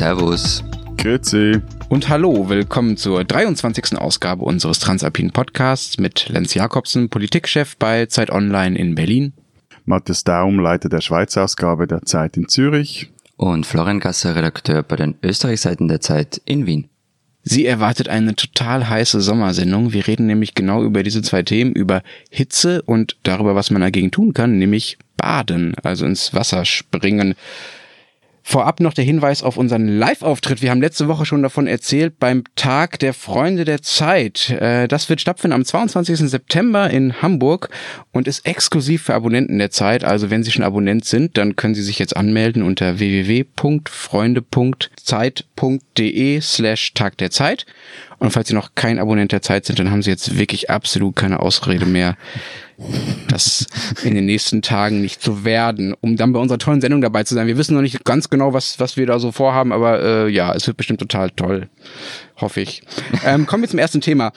Servus. Grüezi. Und hallo, willkommen zur 23. Ausgabe unseres Transalpinen Podcasts mit Lenz Jakobsen, Politikchef bei Zeit Online in Berlin. Matthias Daum, Leiter der Schweiz-Ausgabe der Zeit in Zürich. Und Florian Gasser, Redakteur bei den Österreichseiten der Zeit in Wien. Sie erwartet eine total heiße Sommersendung. Wir reden nämlich genau über diese zwei Themen, über Hitze und darüber, was man dagegen tun kann, nämlich baden, also ins Wasser springen. Vorab noch der Hinweis auf unseren Live-Auftritt. Wir haben letzte Woche schon davon erzählt beim Tag der Freunde der Zeit. Äh, das wird stattfinden am 22. September in Hamburg und ist exklusiv für Abonnenten der Zeit. Also wenn Sie schon Abonnent sind, dann können Sie sich jetzt anmelden unter www.freunde.zeit.de slash Tag der Zeit. Und falls Sie noch kein Abonnent der Zeit sind, dann haben Sie jetzt wirklich absolut keine Ausrede mehr, das in den nächsten Tagen nicht zu werden, um dann bei unserer tollen Sendung dabei zu sein. Wir wissen noch nicht ganz genau, was, was wir da so vorhaben, aber äh, ja, es wird bestimmt total toll, hoffe ich. Ähm, kommen wir zum ersten Thema.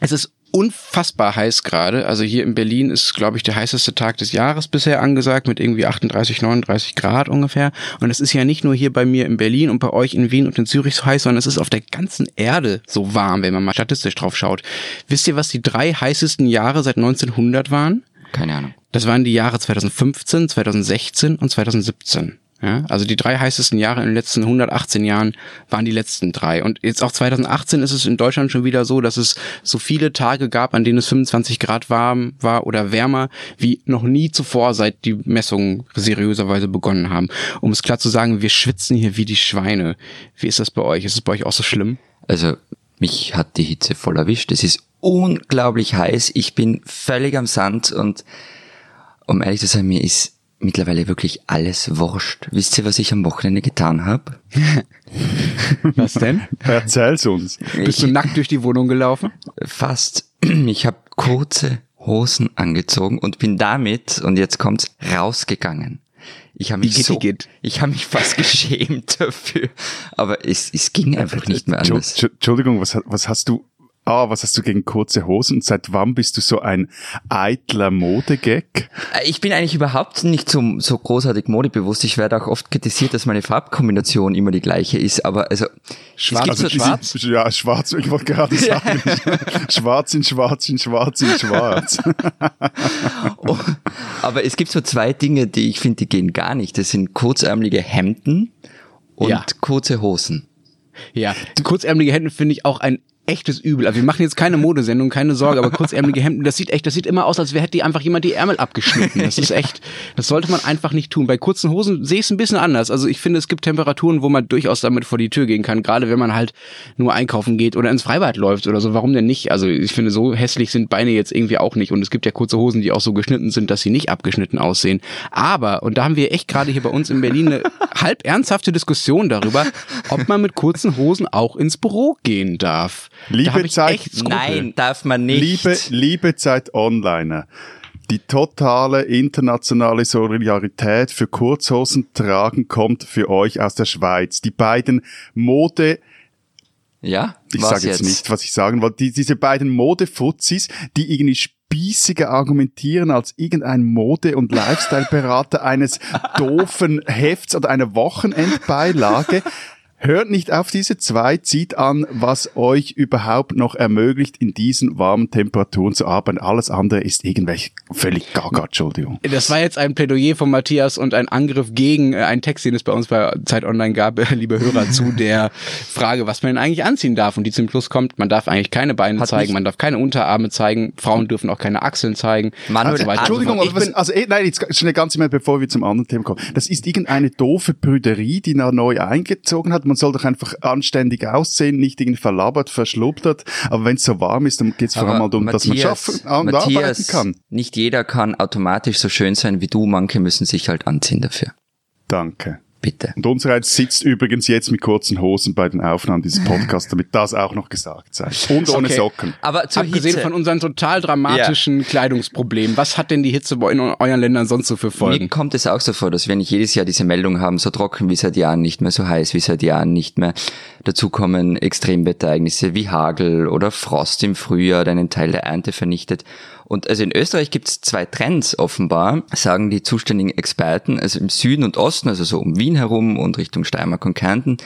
Es ist unfassbar heiß gerade. Also hier in Berlin ist, glaube ich, der heißeste Tag des Jahres bisher angesagt mit irgendwie 38, 39 Grad ungefähr. Und es ist ja nicht nur hier bei mir in Berlin und bei euch in Wien und in Zürich so heiß, sondern es ist auf der ganzen Erde so warm, wenn man mal statistisch drauf schaut. Wisst ihr, was die drei heißesten Jahre seit 1900 waren? Keine Ahnung. Das waren die Jahre 2015, 2016 und 2017. Ja, also die drei heißesten Jahre in den letzten 118 Jahren waren die letzten drei. Und jetzt auch 2018 ist es in Deutschland schon wieder so, dass es so viele Tage gab, an denen es 25 Grad warm war oder wärmer, wie noch nie zuvor, seit die Messungen seriöserweise begonnen haben. Um es klar zu sagen, wir schwitzen hier wie die Schweine. Wie ist das bei euch? Ist es bei euch auch so schlimm? Also, mich hat die Hitze voll erwischt. Es ist unglaublich heiß. Ich bin völlig am Sand und um ehrlich zu sein, mir ist mittlerweile wirklich alles wurscht. Wisst ihr, was ich am Wochenende getan habe? was denn? Erzähl's uns. Bist du nackt durch die Wohnung gelaufen? Fast. Ich habe kurze Hosen angezogen und bin damit, und jetzt kommt's, rausgegangen. Ich habe mich geht, so, geht. ich habe mich fast geschämt dafür, aber es, es ging einfach nicht mehr anders. Entschuldigung, was, was hast du Ah, was hast du gegen kurze Hosen? Seit wann bist du so ein eitler Modegag? Äh, ich bin eigentlich überhaupt nicht so, so großartig modebewusst. Ich werde auch oft kritisiert, dass meine Farbkombination immer die gleiche ist, aber also schwarz, also, so schwarz. Ja, schwarz, ich wollte gerade sagen. schwarz in schwarz in schwarz in schwarz. oh, aber es gibt so zwei Dinge, die ich finde, die gehen gar nicht. Das sind kurzärmelige Hemden und ja. kurze Hosen. Ja, kurzärmelige Hemden finde ich auch ein echtes Übel. Also wir machen jetzt keine Modesendung, keine Sorge, aber kurzärmelige Hemden, das sieht echt, das sieht immer aus, als hätte einfach jemand die Ärmel abgeschnitten. Das ist echt, das sollte man einfach nicht tun. Bei kurzen Hosen sehe ich es ein bisschen anders. Also ich finde, es gibt Temperaturen, wo man durchaus damit vor die Tür gehen kann, gerade wenn man halt nur einkaufen geht oder ins Freibad läuft oder so. Warum denn nicht? Also ich finde, so hässlich sind Beine jetzt irgendwie auch nicht. Und es gibt ja kurze Hosen, die auch so geschnitten sind, dass sie nicht abgeschnitten aussehen. Aber, und da haben wir echt gerade hier bei uns in Berlin eine halb ernsthafte Diskussion darüber, ob man mit kurzen Hosen auch ins Büro gehen darf. Liebe Zeit, nein, darf man nicht. Liebe, liebe Zeit Online. Die totale internationale Solidarität für Kurzhosen tragen kommt für euch aus der Schweiz. Die beiden Mode ja, ich sage jetzt, jetzt, nicht, was ich sagen wollte. Die, diese beiden Modefuzis, die irgendwie spießiger argumentieren als irgendein Mode- und Lifestyle-Berater eines doofen Hefts oder einer Wochenendbeilage. Hört nicht auf diese zwei, zieht an, was euch überhaupt noch ermöglicht, in diesen warmen Temperaturen zu arbeiten. Alles andere ist irgendwelche völlig gaga, Entschuldigung. Das war jetzt ein Plädoyer von Matthias und ein Angriff gegen äh, einen Text, den es bei uns bei Zeit Online gab, liebe Hörer, zu der Frage, was man denn eigentlich anziehen darf. Und die zum Schluss kommt, man darf eigentlich keine Beine Hat zeigen, man darf keine Unterarme zeigen, Frauen dürfen auch keine Achseln zeigen. Manuel, so Entschuldigung, aber was, also eh, nein, jetzt schnell ganz schnell, bevor wir zum anderen Thema kommen. Das ist irgendeine doofe Brüderie, die da neu eingezogen hat man soll doch einfach anständig aussehen, nicht irgendwie verlabert, verschlubbert. Aber wenn es so warm ist, dann geht es vor allem darum, dass man schaffen und arbeiten kann. Nicht jeder kann automatisch so schön sein wie du. Manche müssen sich halt anziehen dafür. Danke. Bitte. Und unsereins sitzt übrigens jetzt mit kurzen Hosen bei den Aufnahmen dieses Podcasts, damit das auch noch gesagt sei. Und ohne okay. Socken. Aber zur Abgesehen Hitze. von unseren total dramatischen ja. Kleidungsproblemen, was hat denn die Hitze in euren Ländern sonst so für Folgen? Mir kommt es auch so vor, dass wir nicht jedes Jahr diese Meldung haben, so trocken wie seit Jahren nicht mehr, so heiß wie seit Jahren nicht mehr. Dazu kommen Extremwetterereignisse wie Hagel oder Frost im Frühjahr, der einen Teil der Ernte vernichtet. Und also in Österreich gibt es zwei Trends offenbar, sagen die zuständigen Experten. Also im Süden und Osten, also so um Wien herum und Richtung Steiermark und Kärnten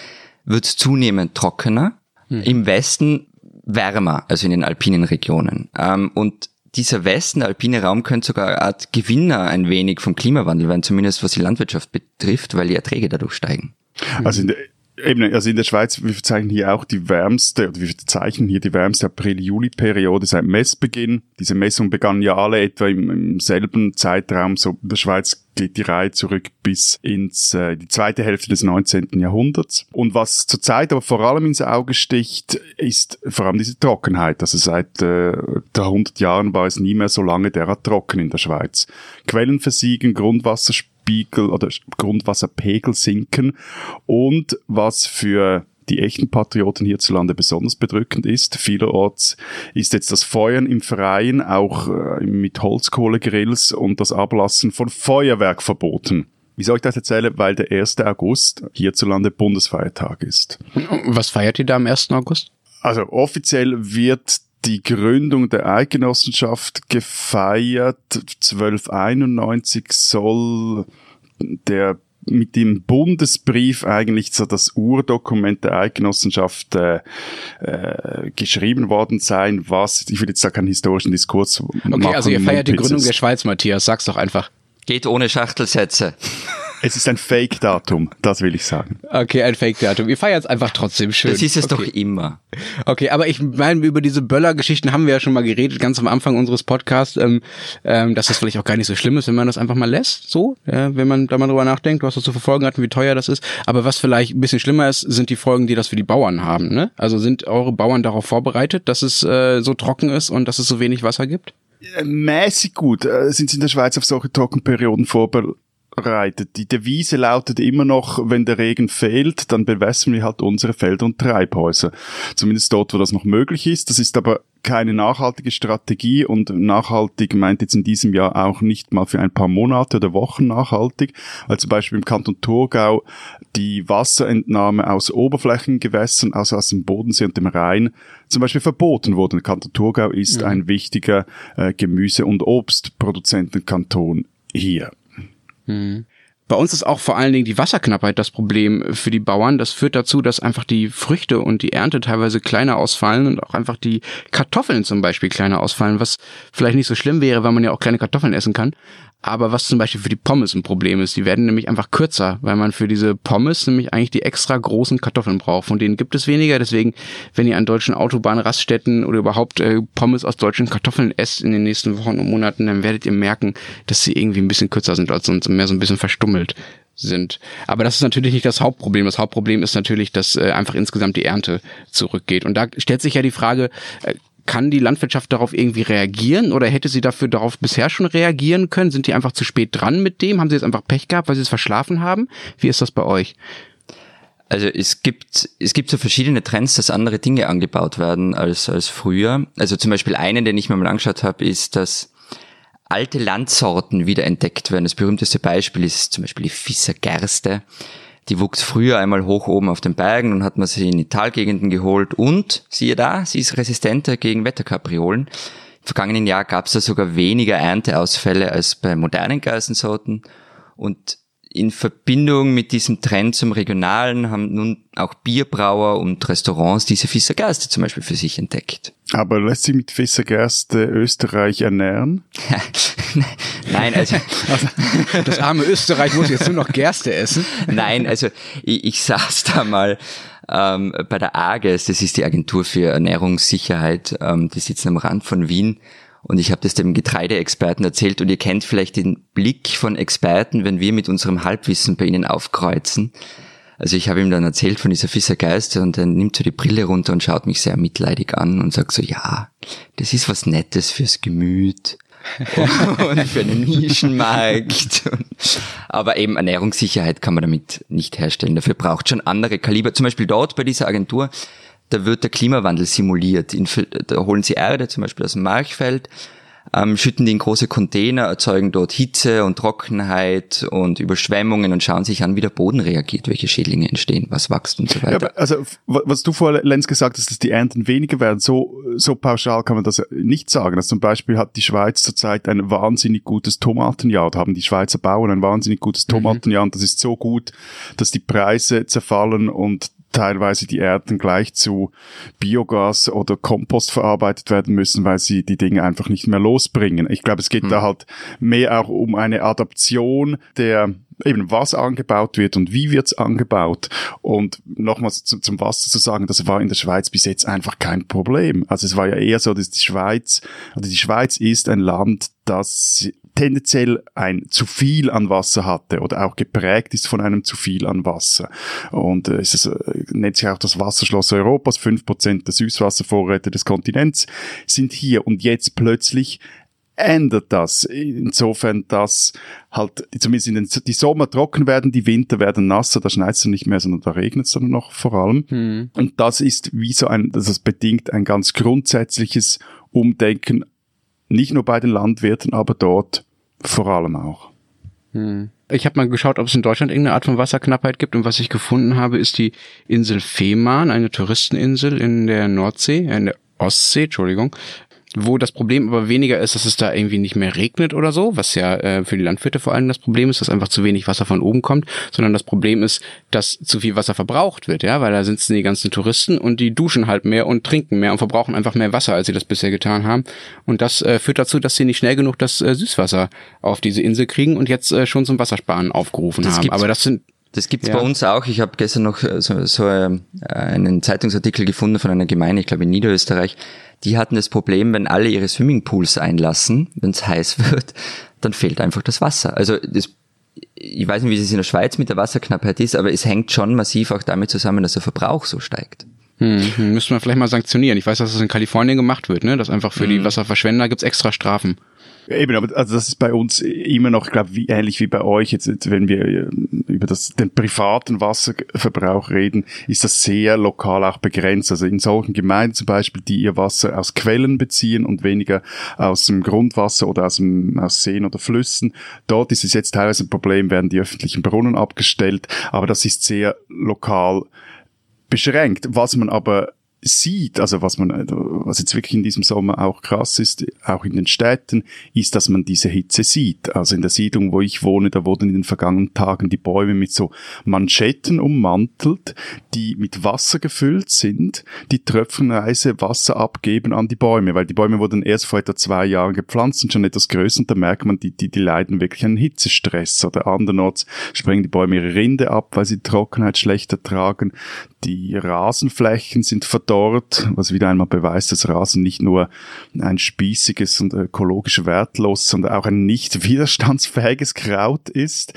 wird es zunehmend trockener. Hm. Im Westen wärmer, also in den alpinen Regionen. Ähm, und dieser Westen, der alpine Raum, könnte sogar eine Art Gewinner ein wenig vom Klimawandel werden, zumindest was die Landwirtschaft betrifft, weil die Erträge dadurch steigen. Also in der, Eben, also in der Schweiz, wir verzeichnen hier auch die wärmste, oder wir verzeichnen hier die wärmste April-Juli-Periode seit Messbeginn. Diese Messungen begannen ja alle etwa im, im, selben Zeitraum. So in der Schweiz geht die Reihe zurück bis ins äh, die zweite Hälfte des 19. Jahrhunderts. Und was zurzeit aber vor allem ins Auge sticht, ist vor allem diese Trockenheit. Also seit äh, 100 Jahren war es nie mehr so lange derart trocken in der Schweiz. Quellen versiegen, Grundwasser Grundwasserspiegel oder Grundwasserpegel sinken und was für die echten Patrioten hierzulande besonders bedrückend ist. Vielerorts ist jetzt das Feuern im Freien auch äh, mit Holzkohlegrills und das Ablassen von Feuerwerk verboten. Wie soll ich das erzählen? Weil der 1. August hierzulande Bundesfeiertag ist. Was feiert ihr da am 1. August? Also offiziell wird die Gründung der Eidgenossenschaft gefeiert. 1291 soll der mit dem Bundesbrief eigentlich so das Urdokument der Eidgenossenschaft äh, äh, geschrieben worden sein, was, ich will jetzt da keinen historischen Diskurs okay, machen. Okay, also ihr feiert die Gründung der Schweiz, Matthias, sag's doch einfach. Geht ohne Schachtelsätze. Es ist ein Fake-Datum, das will ich sagen. Okay, ein Fake-Datum. Ihr feiert es einfach trotzdem schön. Das ist es okay. doch immer. Okay, aber ich meine, über diese Böller-Geschichten haben wir ja schon mal geredet, ganz am Anfang unseres Podcasts, ähm, ähm, dass das vielleicht auch gar nicht so schlimm ist, wenn man das einfach mal lässt, so, ja, wenn man da mal drüber nachdenkt, was das zu verfolgen hat und wie teuer das ist. Aber was vielleicht ein bisschen schlimmer ist, sind die Folgen, die das für die Bauern haben. Ne? Also sind eure Bauern darauf vorbereitet, dass es äh, so trocken ist und dass es so wenig Wasser gibt? mäßig gut äh, sind sie in der Schweiz auf solche Trockenperioden vorbereitet reitet. Die Devise lautet immer noch, wenn der Regen fehlt, dann bewässern wir halt unsere Felder und Treibhäuser. Zumindest dort, wo das noch möglich ist. Das ist aber keine nachhaltige Strategie und nachhaltig meint jetzt in diesem Jahr auch nicht mal für ein paar Monate oder Wochen nachhaltig, weil zum Beispiel im Kanton Thurgau die Wasserentnahme aus Oberflächengewässern, also aus dem Bodensee und dem Rhein, zum Beispiel verboten wurde. Der Kanton Thurgau ist mhm. ein wichtiger äh, Gemüse- und Obstproduzentenkanton hier. Mhm. Bei uns ist auch vor allen Dingen die Wasserknappheit das Problem für die Bauern. Das führt dazu, dass einfach die Früchte und die Ernte teilweise kleiner ausfallen und auch einfach die Kartoffeln zum Beispiel kleiner ausfallen, was vielleicht nicht so schlimm wäre, weil man ja auch kleine Kartoffeln essen kann. Aber was zum Beispiel für die Pommes ein Problem ist, die werden nämlich einfach kürzer, weil man für diese Pommes nämlich eigentlich die extra großen Kartoffeln braucht. Von denen gibt es weniger. Deswegen, wenn ihr an deutschen Autobahnraststätten oder überhaupt äh, Pommes aus deutschen Kartoffeln esst in den nächsten Wochen und Monaten, dann werdet ihr merken, dass sie irgendwie ein bisschen kürzer sind als sonst und mehr so ein bisschen verstummelt sind. Aber das ist natürlich nicht das Hauptproblem. Das Hauptproblem ist natürlich, dass äh, einfach insgesamt die Ernte zurückgeht. Und da stellt sich ja die Frage, äh, kann die Landwirtschaft darauf irgendwie reagieren oder hätte sie dafür darauf bisher schon reagieren können? Sind die einfach zu spät dran mit dem? Haben sie jetzt einfach Pech gehabt, weil sie es verschlafen haben? Wie ist das bei euch? Also es gibt, es gibt so verschiedene Trends, dass andere Dinge angebaut werden als, als früher. Also zum Beispiel einen, den ich mir mal angeschaut habe, ist, dass alte Landsorten wieder entdeckt werden. Das berühmteste Beispiel ist zum Beispiel die Fissergerste. Die wuchs früher einmal hoch oben auf den Bergen und hat man sie in die Talgegenden geholt und siehe da, sie ist resistenter gegen Wetterkapriolen. Im vergangenen Jahr gab es da sogar weniger Ernteausfälle als bei modernen Geißensorten und in Verbindung mit diesem Trend zum Regionalen haben nun auch Bierbrauer und Restaurants diese Fissergerste zum Beispiel für sich entdeckt. Aber lässt sich mit Fissergerste Österreich ernähren? Nein, also das arme Österreich muss jetzt nur noch Gerste essen. Nein, also ich, ich saß da mal ähm, bei der AGES, das ist die Agentur für Ernährungssicherheit, ähm, die sitzen am Rand von Wien und ich habe das dem Getreideexperten erzählt und ihr kennt vielleicht den Blick von Experten, wenn wir mit unserem Halbwissen bei ihnen aufkreuzen. Also ich habe ihm dann erzählt von dieser Fissergeiste und er nimmt so die Brille runter und schaut mich sehr mitleidig an und sagt so, ja, das ist was Nettes fürs Gemüt und für einen Nischenmarkt. Aber eben Ernährungssicherheit kann man damit nicht herstellen. Dafür braucht schon andere Kaliber. Zum Beispiel dort bei dieser Agentur da wird der Klimawandel simuliert. Da holen sie Erde zum Beispiel aus dem Marchfeld, ähm, schütten die in große Container, erzeugen dort Hitze und Trockenheit und Überschwemmungen und schauen sich an, wie der Boden reagiert, welche Schädlinge entstehen, was wächst und so weiter. Ja, also was du vorher, Lenz, gesagt hast, dass die Ernten weniger werden, so, so pauschal kann man das nicht sagen. Also zum Beispiel hat die Schweiz zurzeit ein wahnsinnig gutes Tomatenjahr, da haben die Schweizer Bauern ein wahnsinnig gutes mhm. Tomatenjahr und das ist so gut, dass die Preise zerfallen und teilweise die Erden gleich zu Biogas oder Kompost verarbeitet werden müssen, weil sie die Dinge einfach nicht mehr losbringen. Ich glaube, es geht hm. da halt mehr auch um eine Adaption der eben was angebaut wird und wie wird's angebaut. Und nochmals zu, zum Wasser zu sagen, das war in der Schweiz bis jetzt einfach kein Problem. Also es war ja eher so, dass die Schweiz, also die Schweiz ist ein Land, das tendenziell ein zu viel an Wasser hatte oder auch geprägt ist von einem zu viel an Wasser. Und äh, es ist, äh, nennt sich auch das Wasserschloss Europas. Fünf Prozent der Süßwasservorräte des Kontinents sind hier. Und jetzt plötzlich ändert das. Insofern, dass halt zumindest in den, die Sommer trocken werden, die Winter werden nasser, da schneit es nicht mehr, sondern da regnet es dann noch vor allem. Hm. Und das ist wie so ein, das bedingt ein ganz grundsätzliches Umdenken nicht nur bei den Landwirten, aber dort vor allem auch. Hm. Ich habe mal geschaut, ob es in Deutschland irgendeine Art von Wasserknappheit gibt und was ich gefunden habe, ist die Insel Fehmarn, eine Touristeninsel in der Nordsee, äh, in der Ostsee, Entschuldigung, wo das Problem aber weniger ist, dass es da irgendwie nicht mehr regnet oder so, was ja äh, für die Landwirte vor allem das Problem ist, dass einfach zu wenig Wasser von oben kommt, sondern das Problem ist, dass zu viel Wasser verbraucht wird, ja, weil da sitzen die ganzen Touristen und die duschen halt mehr und trinken mehr und verbrauchen einfach mehr Wasser, als sie das bisher getan haben. Und das äh, führt dazu, dass sie nicht schnell genug das äh, Süßwasser auf diese Insel kriegen und jetzt äh, schon zum Wassersparen aufgerufen das haben. Aber das sind das gibt's ja. bei uns auch. Ich habe gestern noch äh, so, so äh, einen Zeitungsartikel gefunden von einer Gemeinde, ich glaube in Niederösterreich, die hatten das Problem, wenn alle ihre Swimmingpools einlassen, wenn es heiß wird, dann fehlt einfach das Wasser. Also das, ich weiß nicht, wie es in der Schweiz mit der Wasserknappheit ist, aber es hängt schon massiv auch damit zusammen, dass der Verbrauch so steigt. Hm, hm müssen wir vielleicht mal sanktionieren. Ich weiß, dass das in Kalifornien gemacht wird, ne? Dass einfach für hm. die Wasserverschwender gibt's extra Strafen. Eben, aber also das ist bei uns immer noch, ich glaube, wie, ähnlich wie bei euch. Jetzt, jetzt wenn wir äh, über das, den privaten Wasserverbrauch reden, ist das sehr lokal auch begrenzt. Also in solchen Gemeinden zum Beispiel, die ihr Wasser aus Quellen beziehen und weniger aus dem Grundwasser oder aus, dem, aus Seen oder Flüssen, dort ist es jetzt teilweise ein Problem, werden die öffentlichen Brunnen abgestellt, aber das ist sehr lokal beschränkt. Was man aber sieht, also was man, was jetzt wirklich in diesem Sommer auch krass ist, auch in den Städten, ist, dass man diese Hitze sieht. Also in der Siedlung, wo ich wohne, da wurden in den vergangenen Tagen die Bäume mit so Manschetten ummantelt, die mit Wasser gefüllt sind, die tröpfenweise Wasser abgeben an die Bäume, weil die Bäume wurden erst vor etwa zwei Jahren gepflanzt, sind schon etwas größer und da merkt man, die, die, die leiden wirklich einen Hitzestress oder andernorts sprengen die Bäume ihre Rinde ab, weil sie die Trockenheit schlechter tragen. Die Rasenflächen sind verdorrt, was wieder einmal beweist, dass Rasen nicht nur ein spießiges und ökologisch wertlos, sondern auch ein nicht widerstandsfähiges Kraut ist.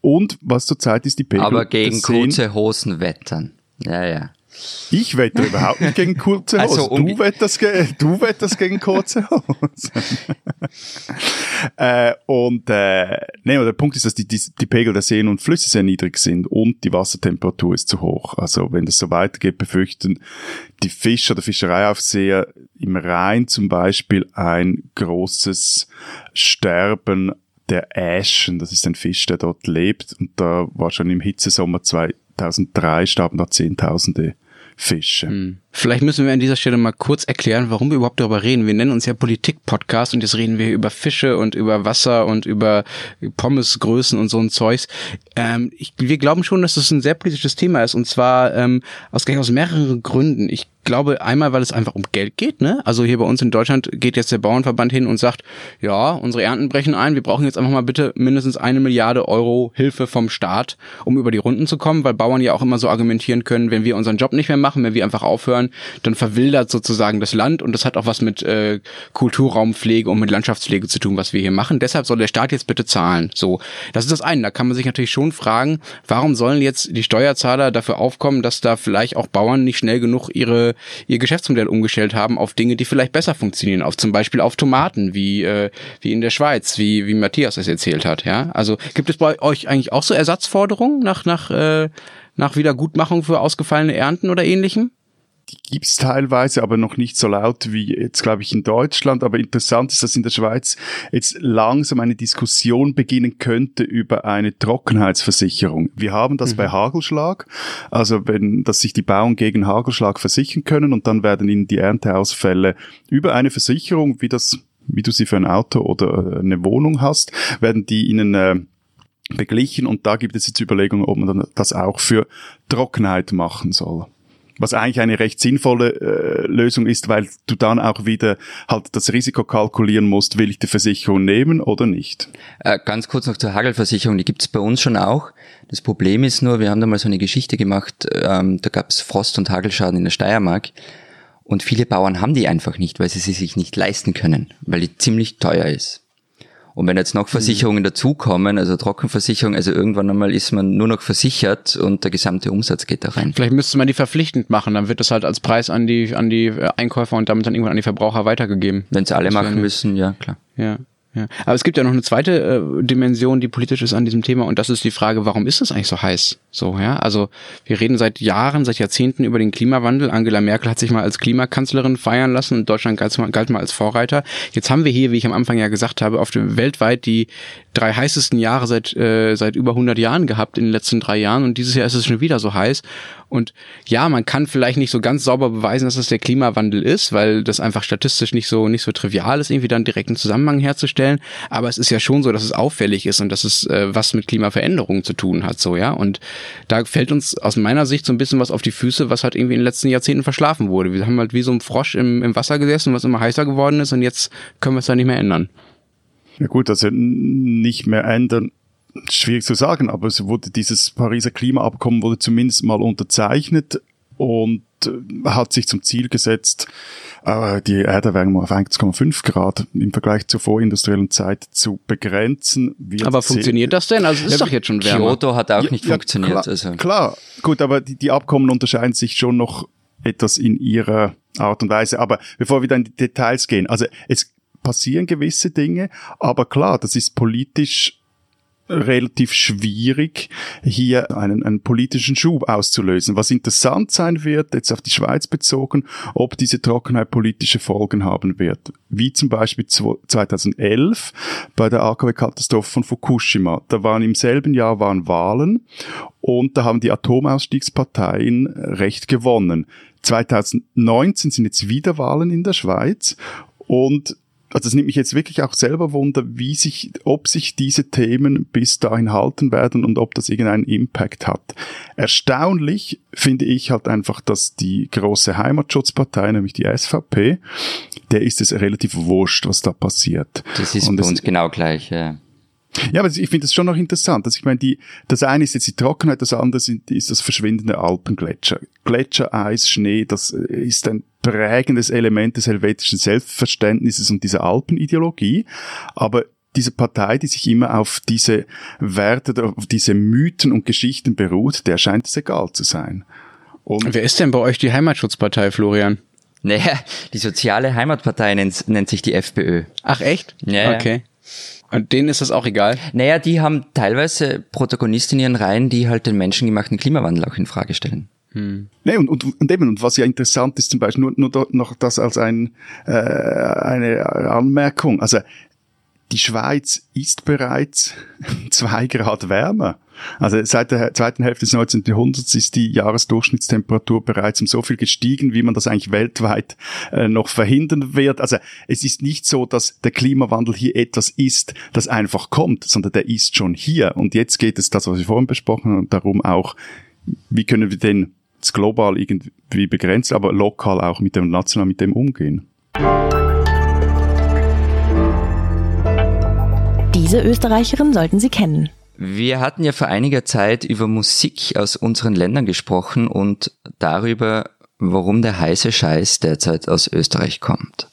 Und was zurzeit ist die Pegel Aber gegen kurze Hosen wettern. Ja, ja. Ich wette überhaupt nicht gegen kurze Hosen. Also, um du, wetterst du gegen kurze Hosen. äh, und äh, nee, der Punkt ist, dass die, die, die Pegel der Seen und Flüsse sehr niedrig sind und die Wassertemperatur ist zu hoch. Also wenn das so weitergeht, befürchten die Fischer oder Fischereiaufseher im Rhein zum Beispiel ein großes Sterben der Äschen. Das ist ein Fisch, der dort lebt und da war schon im Hitzesommer 2003 starben da Zehntausende Fische. Hm. Vielleicht müssen wir an dieser Stelle mal kurz erklären, warum wir überhaupt darüber reden. Wir nennen uns ja Politik-Podcast und jetzt reden wir über Fische und über Wasser und über Pommesgrößen und so ein Zeugs. Ähm, ich, wir glauben schon, dass das ein sehr politisches Thema ist und zwar ähm, aus, aus mehreren Gründen. Ich glaube einmal, weil es einfach um Geld geht. Ne? Also hier bei uns in Deutschland geht jetzt der Bauernverband hin und sagt, ja, unsere Ernten brechen ein, wir brauchen jetzt einfach mal bitte mindestens eine Milliarde Euro Hilfe vom Staat, um über die Runden zu kommen, weil Bauern ja auch immer so argumentieren können, wenn wir unseren Job nicht mehr machen, wenn wir einfach aufhören, dann verwildert sozusagen das Land und das hat auch was mit äh, Kulturraumpflege und mit Landschaftspflege zu tun, was wir hier machen. Deshalb soll der Staat jetzt bitte zahlen. So, das ist das eine. Da kann man sich natürlich schon fragen, warum sollen jetzt die Steuerzahler dafür aufkommen, dass da vielleicht auch Bauern nicht schnell genug ihre ihr Geschäftsmodell umgestellt haben auf Dinge, die vielleicht besser funktionieren, auf zum Beispiel auf Tomaten, wie äh, wie in der Schweiz, wie wie Matthias es erzählt hat. Ja, also gibt es bei euch eigentlich auch so Ersatzforderungen nach nach äh, nach Wiedergutmachung für ausgefallene Ernten oder ähnlichem? Die gibt's teilweise, aber noch nicht so laut wie jetzt, glaube ich, in Deutschland. Aber interessant ist, dass in der Schweiz jetzt langsam eine Diskussion beginnen könnte über eine Trockenheitsversicherung. Wir haben das mhm. bei Hagelschlag, also wenn, dass sich die Bauern gegen Hagelschlag versichern können und dann werden ihnen die Ernteausfälle über eine Versicherung, wie das wie du sie für ein Auto oder eine Wohnung hast, werden die ihnen äh, beglichen und da gibt es jetzt Überlegungen, ob man dann das auch für Trockenheit machen soll. Was eigentlich eine recht sinnvolle äh, Lösung ist, weil du dann auch wieder halt das Risiko kalkulieren musst, will ich die Versicherung nehmen oder nicht. Äh, ganz kurz noch zur Hagelversicherung, die gibt es bei uns schon auch. Das Problem ist nur, wir haben da mal so eine Geschichte gemacht, ähm, da gab es Frost- und Hagelschaden in der Steiermark und viele Bauern haben die einfach nicht, weil sie sie sich nicht leisten können, weil die ziemlich teuer ist. Und wenn jetzt noch mhm. Versicherungen dazukommen, also Trockenversicherung, also irgendwann einmal ist man nur noch versichert und der gesamte Umsatz geht da rein. Vielleicht müsste man die verpflichtend machen, dann wird das halt als Preis an die, an die Einkäufer und damit dann irgendwann an die Verbraucher weitergegeben. Wenn es alle machen müssen, ja, klar. Ja. Ja. Aber es gibt ja noch eine zweite äh, Dimension, die politisch ist an diesem Thema, und das ist die Frage, warum ist es eigentlich so heiß? So, ja. Also wir reden seit Jahren, seit Jahrzehnten über den Klimawandel. Angela Merkel hat sich mal als Klimakanzlerin feiern lassen und Deutschland galt mal, galt mal als Vorreiter. Jetzt haben wir hier, wie ich am Anfang ja gesagt habe, auf dem weltweit die drei heißesten Jahre seit äh, seit über 100 Jahren gehabt in den letzten drei Jahren und dieses Jahr ist es schon wieder so heiß. Und ja, man kann vielleicht nicht so ganz sauber beweisen, dass es der Klimawandel ist, weil das einfach statistisch nicht so nicht so trivial ist, irgendwie dann direkten Zusammenhang herzustellen. Aber es ist ja schon so, dass es auffällig ist und dass es äh, was mit Klimaveränderungen zu tun hat, so ja. Und da fällt uns aus meiner Sicht so ein bisschen was auf die Füße, was halt irgendwie in den letzten Jahrzehnten verschlafen wurde. Wir haben halt wie so ein Frosch im, im Wasser gesessen, was immer heißer geworden ist und jetzt können wir es da nicht mehr ändern. Ja gut, also nicht mehr ändern schwierig zu sagen, aber es wurde dieses Pariser Klimaabkommen wurde zumindest mal unterzeichnet und äh, hat sich zum Ziel gesetzt, äh, die Erderwärmung auf 1,5 Grad im Vergleich zur vorindustriellen Zeit zu begrenzen. aber funktioniert das denn? Also es ist ja, doch jetzt schon wärmer. Kyoto hat auch ja, nicht ja, funktioniert. Klar, also. klar, gut, aber die, die Abkommen unterscheiden sich schon noch etwas in ihrer Art und Weise. Aber bevor wir dann in die Details gehen, also es passieren gewisse Dinge, aber klar, das ist politisch relativ schwierig, hier einen, einen politischen Schub auszulösen. Was interessant sein wird, jetzt auf die Schweiz bezogen, ob diese Trockenheit politische Folgen haben wird. Wie zum Beispiel 2011 bei der AKW-Katastrophe von Fukushima. Da waren im selben Jahr waren Wahlen und da haben die Atomausstiegsparteien recht gewonnen. 2019 sind jetzt wieder Wahlen in der Schweiz und also es nimmt mich jetzt wirklich auch selber wunder, wie sich, ob sich diese Themen bis dahin halten werden und ob das irgendeinen Impact hat. Erstaunlich finde ich halt einfach, dass die große Heimatschutzpartei, nämlich die SVP, der ist es relativ wurscht, was da passiert. Das ist und bei uns genau gleich, ja. Ja, aber ich finde das schon noch interessant. Also ich meine, die, das eine ist jetzt die Trockenheit, das andere ist das verschwindende Alpengletscher. Gletscher, Eis, Schnee, das ist ein prägendes Element des helvetischen Selbstverständnisses und dieser Alpenideologie. Aber diese Partei, die sich immer auf diese Werte, auf diese Mythen und Geschichten beruht, der scheint es egal zu sein. Und Wer ist denn bei euch die Heimatschutzpartei, Florian? Naja, die soziale Heimatpartei nennt, nennt sich die FPÖ. Ach echt? Ja. Okay. Und denen ist das auch egal? Naja, die haben teilweise Protagonisten in ihren Reihen, die halt den menschengemachten Klimawandel auch in Frage stellen. Hm. Nee, und, und, und eben, und was ja interessant ist, zum Beispiel nur, nur noch das als ein, äh, eine Anmerkung. Also die Schweiz ist bereits zwei Grad wärmer. Also seit der zweiten Hälfte des 19. Jahrhunderts ist die Jahresdurchschnittstemperatur bereits um so viel gestiegen, wie man das eigentlich weltweit äh, noch verhindern wird. Also es ist nicht so, dass der Klimawandel hier etwas ist, das einfach kommt, sondern der ist schon hier. Und jetzt geht es, das was wir vorhin besprochen haben, darum auch, wie können wir den global irgendwie begrenzen, aber lokal auch mit dem national mit dem umgehen. Diese Österreicherin sollten Sie kennen. Wir hatten ja vor einiger Zeit über Musik aus unseren Ländern gesprochen und darüber, warum der heiße Scheiß derzeit aus Österreich kommt.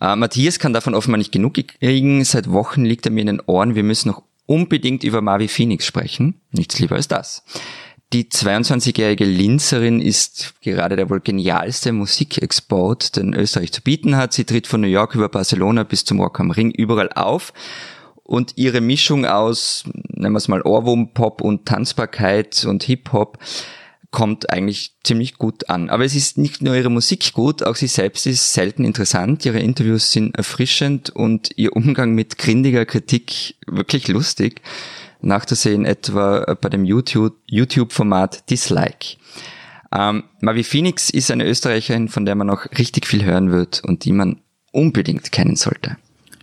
Äh, Matthias kann davon offenbar nicht genug kriegen. Seit Wochen liegt er mir in den Ohren. Wir müssen noch unbedingt über Marvi Phoenix sprechen. Nichts lieber als das. Die 22-jährige Linzerin ist gerade der wohl genialste Musikexport, den Österreich zu bieten hat. Sie tritt von New York über Barcelona bis zum Rock am Ring überall auf und ihre Mischung aus, nennen wir es mal Ohrwurm-Pop und Tanzbarkeit und Hip-Hop kommt eigentlich ziemlich gut an. Aber es ist nicht nur ihre Musik gut, auch sie selbst ist selten interessant. Ihre Interviews sind erfrischend und ihr Umgang mit grindiger Kritik wirklich lustig. Nachzusehen etwa bei dem YouTube-Format Dislike. Ähm, Mavi Phoenix ist eine Österreicherin, von der man noch richtig viel hören wird und die man unbedingt kennen sollte.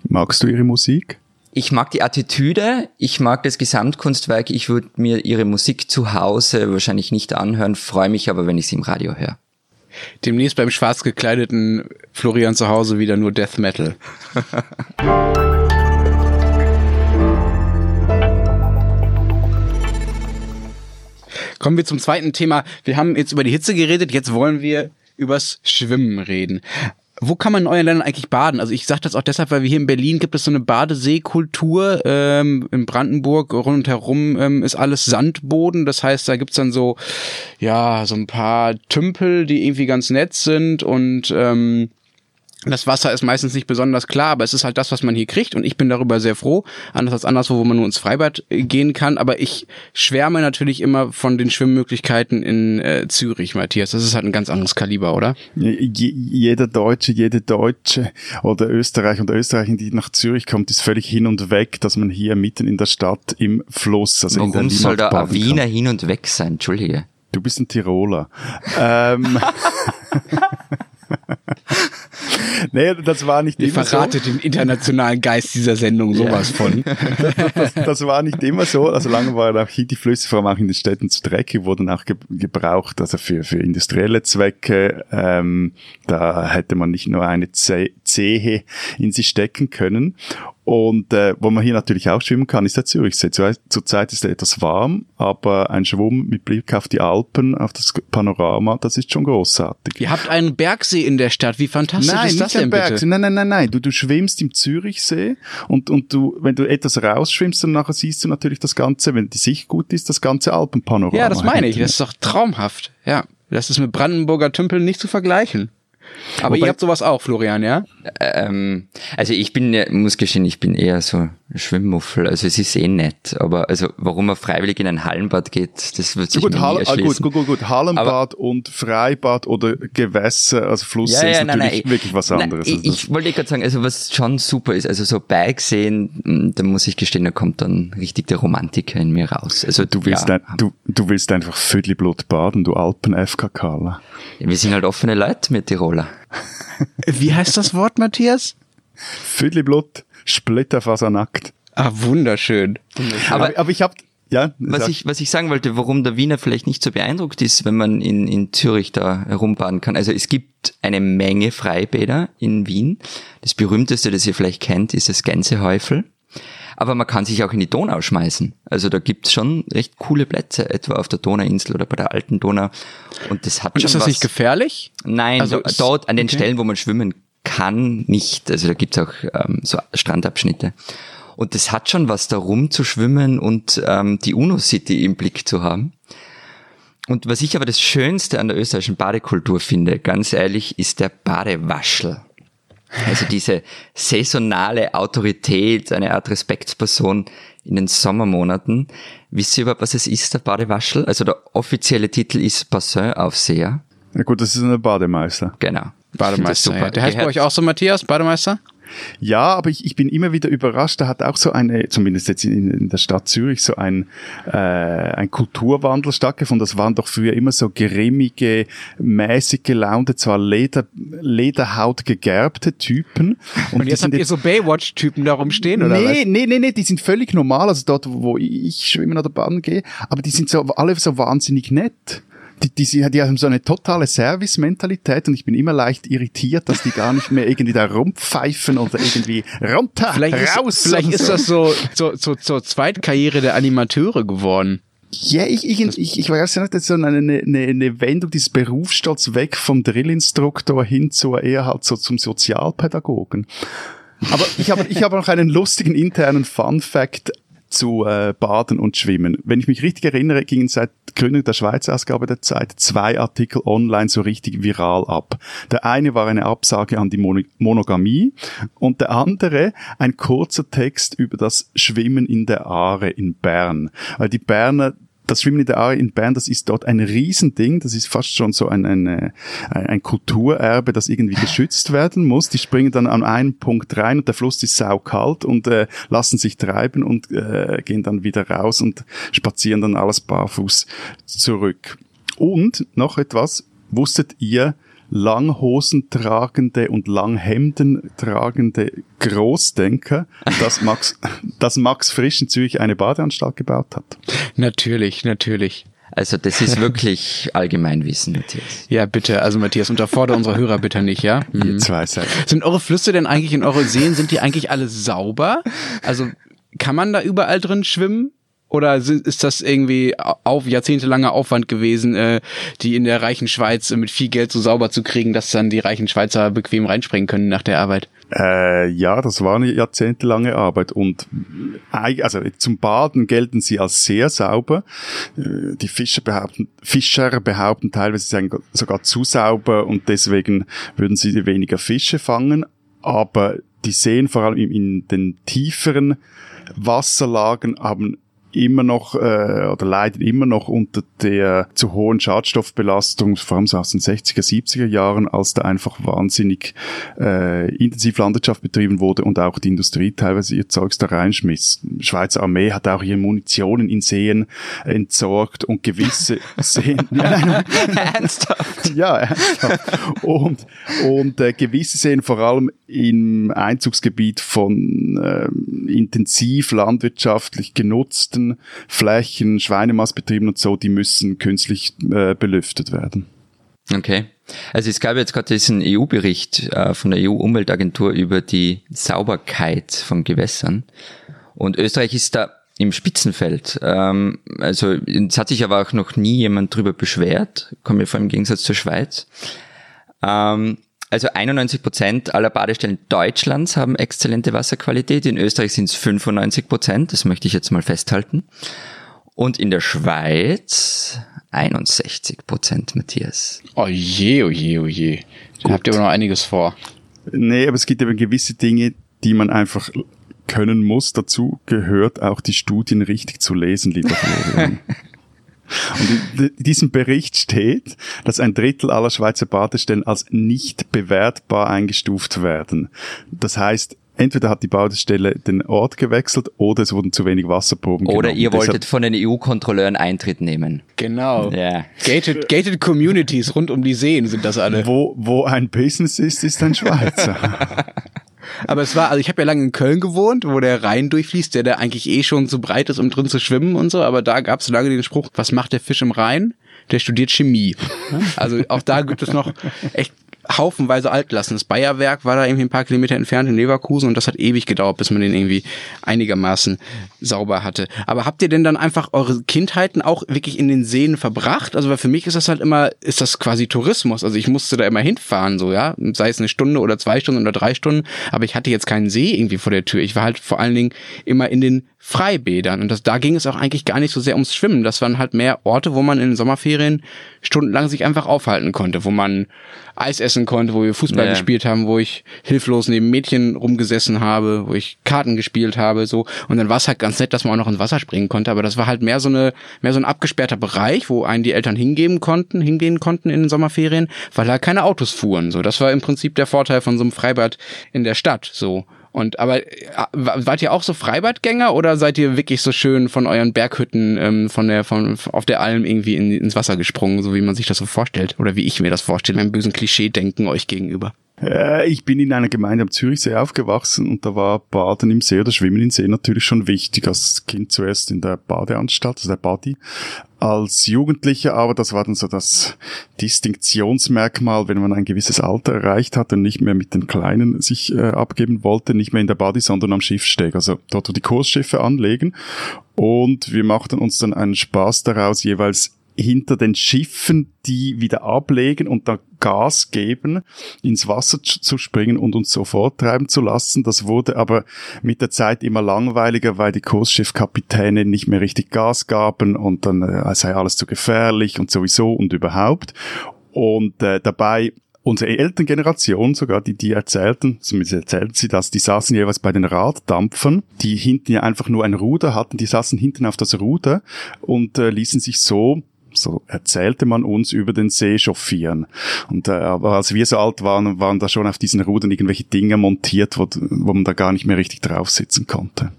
Magst du ihre Musik? Ich mag die Attitüde, ich mag das Gesamtkunstwerk, ich würde mir ihre Musik zu Hause wahrscheinlich nicht anhören, freue mich aber, wenn ich sie im Radio höre. Demnächst beim schwarz gekleideten Florian zu Hause wieder nur Death Metal. Kommen wir zum zweiten Thema. Wir haben jetzt über die Hitze geredet, jetzt wollen wir übers Schwimmen reden. Wo kann man in euren Ländern eigentlich baden? Also ich sage das auch deshalb, weil wir hier in Berlin gibt es so eine Badeseekultur. Ähm, in Brandenburg rundherum ähm, ist alles Sandboden. Das heißt, da gibt's dann so, ja, so ein paar Tümpel, die irgendwie ganz nett sind und ähm, das Wasser ist meistens nicht besonders klar, aber es ist halt das, was man hier kriegt und ich bin darüber sehr froh. Anders als anderswo, wo man nur ins Freibad äh, gehen kann. Aber ich schwärme natürlich immer von den Schwimmmöglichkeiten in äh, Zürich, Matthias. Das ist halt ein ganz anderes Kaliber, oder? Je, jeder Deutsche, jede Deutsche oder Österreicher und Österreicherin, die nach Zürich kommt, ist völlig hin und weg, dass man hier mitten in der Stadt im Fluss, also Warum in der soll da ein Wiener kann. hin und weg sein? Entschuldige. Du bist ein Tiroler. ähm, nee, das war nicht Ihr immer verratet den internationalen Geist dieser Sendung sowas von. das, das war nicht immer so. Also lange waren auch hier die Flüsse, vor allem auch in den Städten zu dreckig, wurden auch ge gebraucht, also für, für industrielle Zwecke. Ähm, da hätte man nicht nur eine Ze Zehe in sich stecken können. Und äh, wo man hier natürlich auch schwimmen kann, ist der Zürichsee. Zur- Zurzeit ist er etwas warm, aber ein Schwumm mit Blick auf die Alpen, auf das Panorama, das ist schon großartig. Ihr habt einen Bergsee in der Stadt. Wie fantastisch Nein, ist das denn Berg. bitte? Nein, nein, nein, nein. Du, du schwimmst im Zürichsee und, und du, wenn du etwas rausschwimmst, dann nachher siehst du natürlich das Ganze, wenn die Sicht gut ist, das ganze Alpenpanorama. Ja, das meine ich. Das ist doch traumhaft. Ja, das ist mit Brandenburger Tümpeln nicht zu vergleichen. Aber Wobei- ihr habt sowas auch, Florian, ja? Ähm, also ich bin, ja- muss gestehen, ich bin eher so Schwimmmuffel. Also es ist eh nett, aber also warum man freiwillig in ein Hallenbad geht, das wird sich gut, mir Hall nie ah, gut, erschließen. gut, gut, gut. Hallenbad und Freibad oder Gewässer, also Flusssee ist natürlich wirklich was Nein, anderes. ich, Also das- ich wollte gerade sagen, also was schon super ist, also so Bergseen, mh, da muss ich gestehen, da kommt dann richtig der Romantiker in mir raus. Also du willst, ja, ein, du, du willst einfach Vödelblut baden, du Alpen-FKKler. Wir sind halt offene Leute mit Tiroler. Wie heißt das Wort, Matthias? Vödelblut, splitterfasernackt. Ah, wunderschön. Aber Aber, aber ich hab, ja, Was ich, was ich sagen wollte, warum der Wiener vielleicht nicht so beeindruckt ist, wenn man in, in Zürich da herumbaden kann. Also es gibt eine Menge Freibäder in Wien. Das berühmteste, das ihr vielleicht kennt, ist das Gänsehäufel. Aber man kann sich auch in die Donau schmeißen. Also da gibt's schon recht coole Plätze, etwa auf der Donauinsel oder bei der alten Donau. Und das hat Und schon ist das was. nicht gefährlich? Nein, Also do- dort an den okay. Stellen, wo man schwimmen kann, nicht. Also da gibt's auch ähm, so Strandabschnitte. Und das hat schon was, da rumzuschwimmen und ähm, die UNO-City im Blick zu haben. Und was ich aber das Schönste an der österreichischen Badekultur finde, ganz ehrlich, ist der Badewaschel. Also diese saisonale Autorität, eine Art Respektsperson in den Sommermonaten. Wisst ihr überhaupt, was es ist, der Badewaschel? Also der offizielle Titel ist Bassin-Aufseher. ja gut, das ist eine Bademeister. Genau. Bademeister. Ja. Der heißt bei Gehört- euch auch so, Matthias, Bademeister? Ja, aber ich, ich bin immer wieder überrascht. Da hat auch so eine, zumindest jetzt in, in der Stadt Zürich, so ein, äh, ein Kulturwandel stattgefunden. Das waren doch früher immer so grimmige, mäßig gelaunte, zwar Leder, Lederhaut gegerbte Typen. Und, die jetzt sind habt ihr so Baywatch-Typen da rumstehen, oder nee, nee, nee, nee, die sind völlig normal, also dort, wo ich schwimmen oder baden gehe, aber die sind so, alle so wahnsinnig nett. Die, die, die haben so eine totale Service-Mentalität und ich bin immer leicht irritiert, dass die gar nicht mehr irgendwie da rumpfeifen oder irgendwie runter? Vielleicht ist, raus. vielleicht oder ist so. das so, so, so zur Zweitkarriere der Animateure geworden. Ja, ich, ich, ich, ich weiß ja nicht, das ist so eine, eine, eine Wendung dieses Berufsstolz weg vom Drillinstruktor hin zur eher halt so zum Sozialpädagogen. Aber ich habe, ich habe noch einen lustigen internen Fun Fact zu äh, Baden und Schwimmen. Wenn ich mich richtig erinnere, gingen seit Gründung der Schweizer Ausgabe der Zeit zwei Artikel online so richtig viral ab. Der eine war eine Absage an die Mono Monogamie und der andere ein kurzer Text über das Schwimmen in der Aare in Bern. Weil die Berner das Schwimmen in der Aare in Bern, das ist dort ein Riesending. Das ist fast schon so ein, ein, ein, ein Kulturerbe, das irgendwie geschützt werden muss. Die springen dann an einen Punkt rein und der Fluss ist saukalt und äh, lassen sich treiben und äh, gehen dann wieder raus und spazieren dann alles barfuß zurück. Und noch etwas, wusstet ihr, Langhosen tragende und Langhemden tragende Großdenker, dass Max, dass Max Frisch in Zürich eine Badeanstalt gebaut hat. Natürlich, natürlich. Also das ist wirklich Allgemeinwissen, Matthias. Ja, bitte. Also Matthias, unterfordere unsere Hörer bitte nicht, ja? Ihr Mhm. zwei seid. Sind eure Flüsse denn eigentlich in eure Seen, sind die eigentlich alle sauber? Also kann man da überall drin schwimmen? Oder ist das irgendwie auf jahrzehntelanger Aufwand gewesen, äh, die in der reichen Schweiz äh, mit viel Geld so sauber zu kriegen, dass dann die reichen Schweizer bequem reinspringen können nach der Arbeit? Äh, ja, das war eine jahrzehntelange Arbeit und eig- also zum Baden gelten sie als sehr sauber. Äh, Die Fischer behaupten, Fischer behaupten teilweise, sogar zu sauber und deswegen würden sie weniger Fische fangen. Aber die Seen, vor allem in den tieferen Wasserlagen, haben immer noch äh, oder leiden immer noch unter der zu hohen Schadstoffbelastung, vor allem so aus den 60er, 70er Jahren, als da einfach wahnsinnig äh, intensiv Landwirtschaft betrieben wurde und auch die Industrie teilweise ihr Zeugs da reinschmiss. Die Schweizer Armee hat auch ihre Munitionen in Seen entsorgt und gewisse Seen... Ja, Ernsthaft? ja, ernsthaft. Und, und äh, gewisse Seen, vor allem im Einzugsgebiet von ähm, intensiv landwirtschaftlich genutzten Flächen, Schweinemastbetrieben und so, die müssen künstlich äh, belüftet werden. Okay. Also es gab jetzt gerade diesen EU-Bericht äh, von der EU-Umweltagentur über die Sauberkeit von Gewässern. Und Österreich ist da im Spitzenfeld. Ähm, also es hat sich aber auch noch nie jemand drüber beschwert, kommen wir vor im Gegensatz zur Schweiz. Ähm, also 91 Prozent aller Badestellen Deutschlands haben exzellente Wasserqualität. In Österreich sind es 95 Prozent. Das möchte ich jetzt mal festhalten. Und in der Schweiz 61 Prozent, Matthias. Oh je, oh je, oh je. Da habt ihr aber noch einiges vor. Nee, aber es gibt eben gewisse Dinge, die man einfach können muss. Dazu gehört auch die Studien richtig zu lesen, lieber Florian. Und in diesem Bericht steht, dass ein Drittel aller Schweizer Badestellen als nicht bewertbar eingestuft werden. Das heißt, entweder hat die Badestelle den Ort gewechselt oder es wurden zu wenig Wasserproben Oder genommen. ihr Deshalb- wolltet von den EU-Kontrolleuren Eintritt nehmen. Genau. Ja. Gated, gated Communities rund um die Seen sind das alle. wo, wo ein Business ist, ist ein Schweizer. Aber es war, also ich habe ja lange in Köln gewohnt, wo der Rhein durchfließt, der da eigentlich eh schon zu breit ist, um drin zu schwimmen und so. Aber da gab es lange den Spruch, was macht der Fisch im Rhein? Der studiert Chemie. Also auch da gibt es noch echt haufenweise Altlasten. Das Bayerwerk war da irgendwie ein paar Kilometer entfernt in Leverkusen und das hat ewig gedauert, bis man den irgendwie einigermaßen sauber hatte. Aber habt ihr denn dann einfach eure Kindheiten auch wirklich in den Seen verbracht? Also weil für mich ist das halt immer, ist das quasi Tourismus. Also ich musste da immer hinfahren, so, ja. Sei es eine Stunde oder zwei Stunden oder drei Stunden, aber ich hatte jetzt keinen See irgendwie vor der Tür. Ich war halt vor allen Dingen immer in den Freibädern. Und das, da ging es auch eigentlich gar nicht so sehr ums Schwimmen. Das waren halt mehr Orte, wo man in den Sommerferien stundenlang sich einfach aufhalten konnte, wo man Eis essen konnte, wo wir Fußball Ja. gespielt haben, wo ich hilflos neben Mädchen rumgesessen habe, wo ich Karten gespielt habe, so. Und dann war es halt ganz nett, dass man auch noch ins Wasser springen konnte. Aber das war halt mehr so eine, mehr so ein abgesperrter Bereich, wo einen die Eltern hingeben konnten, hingehen konnten in den Sommerferien, weil da keine Autos fuhren. So, das war im Prinzip der Vorteil von so einem Freibad in der Stadt. So. Und aber äh, wart ihr auch so Freibadgänger oder seid ihr wirklich so schön von euren Berghütten ähm, von der von auf der Alm irgendwie in, ins Wasser gesprungen, so wie man sich das so vorstellt oder wie ich mir das vorstelle, einem bösen Klischee-Denken euch gegenüber? Äh, ich bin in einer Gemeinde am Zürichsee aufgewachsen und da war Baden im See oder Schwimmen im See natürlich schon wichtig. Als Kind zuerst in der Badeanstalt, also der Badi. Als Jugendlicher aber, das war dann so das Distinktionsmerkmal, wenn man ein gewisses Alter erreicht hat und nicht mehr mit den Kleinen sich äh, abgeben wollte, nicht mehr in der Badi, sondern am Schiffssteg. Also dort, wo die Kursschiffe anlegen. Und wir machten uns dann einen Spaß daraus, jeweils hinter den Schiffen, die wieder ablegen und dann Gas geben, ins Wasser zu springen und uns so forttreiben zu lassen. Das wurde aber mit der Zeit immer langweiliger, weil die Kursschiffkapitäne nicht mehr richtig Gas gaben und dann äh, sei alles zu gefährlich und sowieso und überhaupt. Und äh, dabei unsere Elterngeneration sogar, die, die erzählten, zumindest erzählten sie das, die saßen jeweils bei den Raddampfern, die hinten ja einfach nur ein Ruder hatten, die saßen hinten auf das Ruder und äh, ließen sich so so erzählte man uns über den See chauffieren. Und äh, aber als wir so alt waren, waren da schon auf diesen Rudern irgendwelche Dinge montiert, wo, wo man da gar nicht mehr richtig drauf sitzen konnte.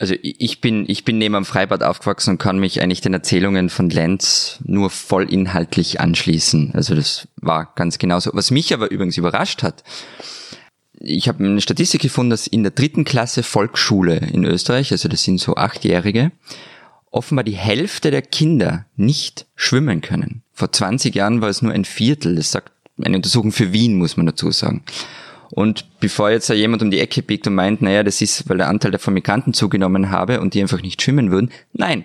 Also ich bin, ich bin neben am Freibad aufgewachsen und kann mich eigentlich den Erzählungen von Lenz nur voll inhaltlich anschließen. Also das war ganz genauso. Was mich aber übrigens überrascht hat, ich habe eine Statistik gefunden, dass in der dritten Klasse Volksschule in Österreich, also das sind so Achtjährige, offenbar die Hälfte der Kinder nicht schwimmen können. Vor 20 Jahren war es nur ein Viertel. Das sagt eine Untersuchung für Wien, muss man dazu sagen. Und bevor jetzt da jemand um die Ecke biegt und meint, naja, das ist, weil der Anteil der Formikanten zugenommen habe und die einfach nicht schwimmen würden. Nein.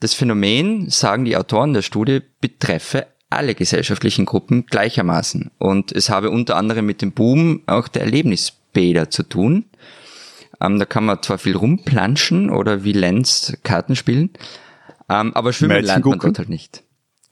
Das Phänomen, sagen die Autoren der Studie, betreffe alle gesellschaftlichen Gruppen gleichermaßen. Und es habe unter anderem mit dem Boom auch der Erlebnisbäder zu tun. Ähm, da kann man zwar viel rumplanschen oder wie Lenz Karten spielen, ähm, aber schwimmen Mädchen lernt man gucken? dort halt nicht.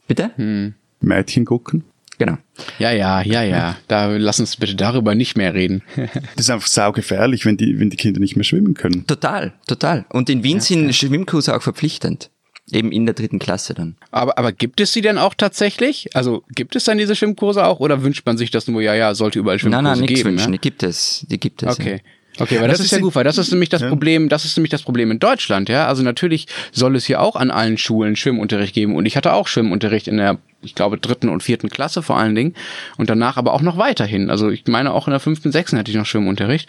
Bitte? Hm. Mädchen gucken. Genau. Ja, ja, ja, ja. Da lass uns bitte darüber nicht mehr reden. Das ist einfach saugefährlich, wenn die, wenn die Kinder nicht mehr schwimmen können. Total, total. Und in Wien sind Schwimmkurse auch verpflichtend. Eben in der dritten Klasse dann. aber, aber gibt es sie denn auch tatsächlich? Also gibt es dann diese Schwimmkurse auch oder wünscht man sich das nur, ja, ja, sollte überall Schwimmkurse Nein, nein, nichts geben? wünschen. Ja? Die gibt es. Die gibt es. Okay. Okay, weil das, Das ist ja gut, weil das ist nämlich das Ja. Problem, das ist nämlich das Problem in Deutschland, ja. Also natürlich soll es hier auch an allen Schulen Schwimmunterricht geben und ich hatte auch Schwimmunterricht in der, ich glaube, dritten und vierten Klasse vor allen Dingen und danach aber auch noch weiterhin. Also ich meine auch in der fünften, sechsten hatte ich noch Schwimmunterricht.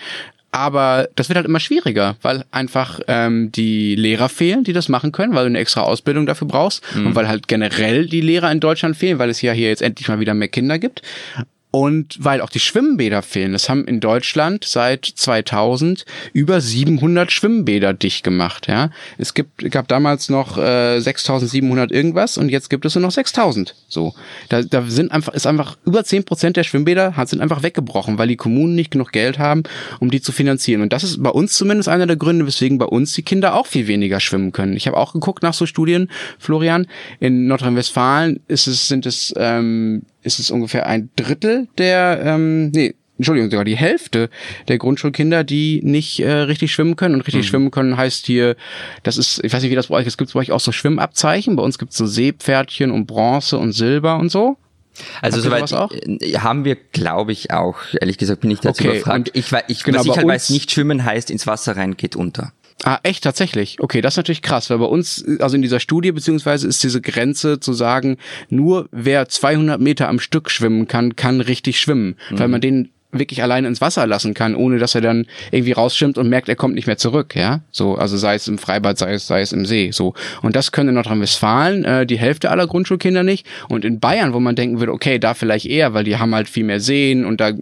Aber das wird halt immer schwieriger, weil einfach ähm, die Lehrer fehlen, die das machen können, weil du eine extra Ausbildung dafür brauchst und weil halt generell die Lehrer in Deutschland fehlen, weil es ja hier jetzt endlich mal wieder mehr Kinder gibt. Und weil auch die Schwimmbäder fehlen. Es haben in Deutschland seit 2000 über 700 Schwimmbäder dicht gemacht. Ja, es gibt gab damals noch äh, 6.700 irgendwas und jetzt gibt es nur noch 6.000. So, da, da sind einfach ist einfach über 10 Prozent der Schwimmbäder sind einfach weggebrochen, weil die Kommunen nicht genug Geld haben, um die zu finanzieren. Und das ist bei uns zumindest einer der Gründe, weswegen bei uns die Kinder auch viel weniger schwimmen können. Ich habe auch geguckt nach so Studien, Florian. In Nordrhein-Westfalen ist es sind es ähm, ist es ungefähr ein Drittel der, ähm, nee, Entschuldigung, sogar die Hälfte der Grundschulkinder, die nicht äh, richtig schwimmen können. Und richtig schwimmen können heißt hier, das ist, ich weiß nicht, wie das bei euch ist, gibt es bei euch auch so Schwimmabzeichen? Bei uns gibt es so Seepferdchen und Bronze und Silber und so. Also soweit sowas auch? äh, haben wir, glaube ich, auch. Ehrlich gesagt bin ich dazu Okay, überfragt. und Ich, ich, genau, was ich halt weiß, nicht schwimmen heißt, ins Wasser rein geht unter. Ah, echt, tatsächlich. Okay, das ist natürlich krass, weil bei uns, also in dieser Studie beziehungsweise ist diese Grenze zu sagen, nur wer 200 Meter am Stück schwimmen kann, kann richtig schwimmen, weil man den wirklich alleine ins Wasser lassen kann, ohne dass er dann irgendwie rausschwimmt und merkt, er kommt nicht mehr zurück, ja. So, also sei es im Freibad, sei es, sei es im See, so. Und das können in Nordrhein-Westfalen äh, die Hälfte aller Grundschulkinder nicht. Und in Bayern, wo man denken würde, okay, da vielleicht eher, weil die haben halt viel mehr Seen und da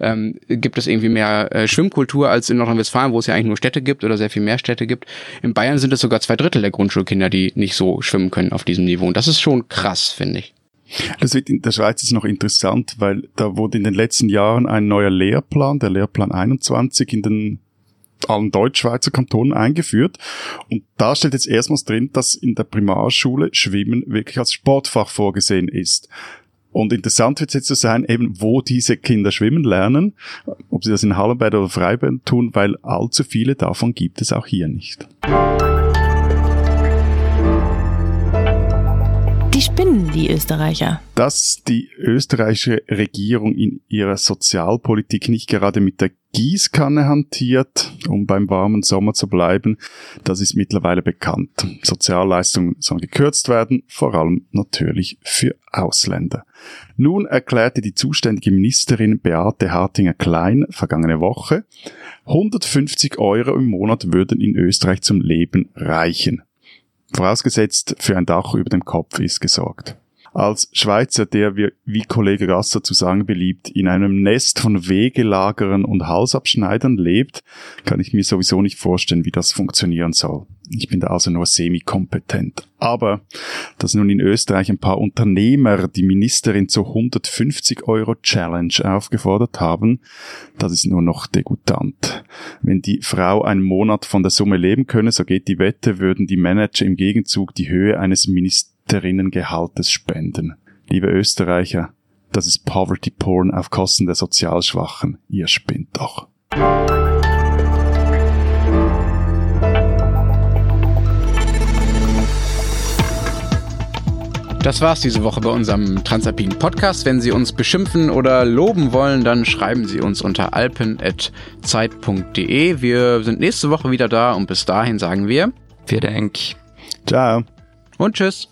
ähm, gibt es irgendwie mehr äh, Schwimmkultur als in Nordrhein-Westfalen, wo es ja eigentlich nur Städte gibt oder sehr viel mehr Städte gibt. In Bayern sind es sogar zwei Drittel der Grundschulkinder, die nicht so schwimmen können auf diesem Niveau. Und das ist schon krass, finde ich. Das wird in der Schweiz jetzt noch interessant, weil da wurde in den letzten Jahren ein neuer Lehrplan, der Lehrplan 21, in den allen Deutschschweizer Kantonen eingeführt. Und da steht jetzt erstmals drin, dass in der Primarschule Schwimmen wirklich als Sportfach vorgesehen ist. Und interessant wird es jetzt zu sein, eben wo diese Kinder schwimmen lernen, ob sie das in Hallenbad oder Freibad tun, weil allzu viele davon gibt es auch hier nicht. Die spinnen, die Österreicher. dass die österreichische Regierung in ihrer Sozialpolitik nicht gerade mit der Gießkanne hantiert, um beim warmen Sommer zu bleiben, das ist mittlerweile bekannt. Sozialleistungen sollen gekürzt werden, vor allem natürlich für Ausländer. Nun erklärte die zuständige Ministerin Beate Hartinger-Klein vergangene Woche, 150 Euro im Monat würden in Österreich zum Leben reichen. Vorausgesetzt, für ein Dach über dem Kopf ist gesorgt. Als Schweizer, der wie Kollege Gasser zu sagen beliebt, in einem Nest von Wegelagerern und Halsabschneidern lebt, kann ich mir sowieso nicht vorstellen, wie das funktionieren soll. Ich bin da also nur semi-kompetent. Aber, dass nun in Österreich ein paar Unternehmer die Ministerin zur 150 Euro Challenge aufgefordert haben, das ist nur noch degutant. Wenn die Frau einen Monat von der Summe leben könne, so geht die Wette, würden die Manager im Gegenzug die Höhe eines Ministerinnengehaltes spenden. Liebe Österreicher, Das ist Poverty Porn auf Kosten der Sozialschwachen. Ihr spinnt doch. Das war's diese Woche bei unserem Transalpinen Podcast. Wenn Sie uns beschimpfen oder loben wollen, dann schreiben Sie uns unter alpen.zeit.de. Wir sind nächste Woche wieder da und bis dahin sagen wir Vielen Dank. Ciao. und tschüss.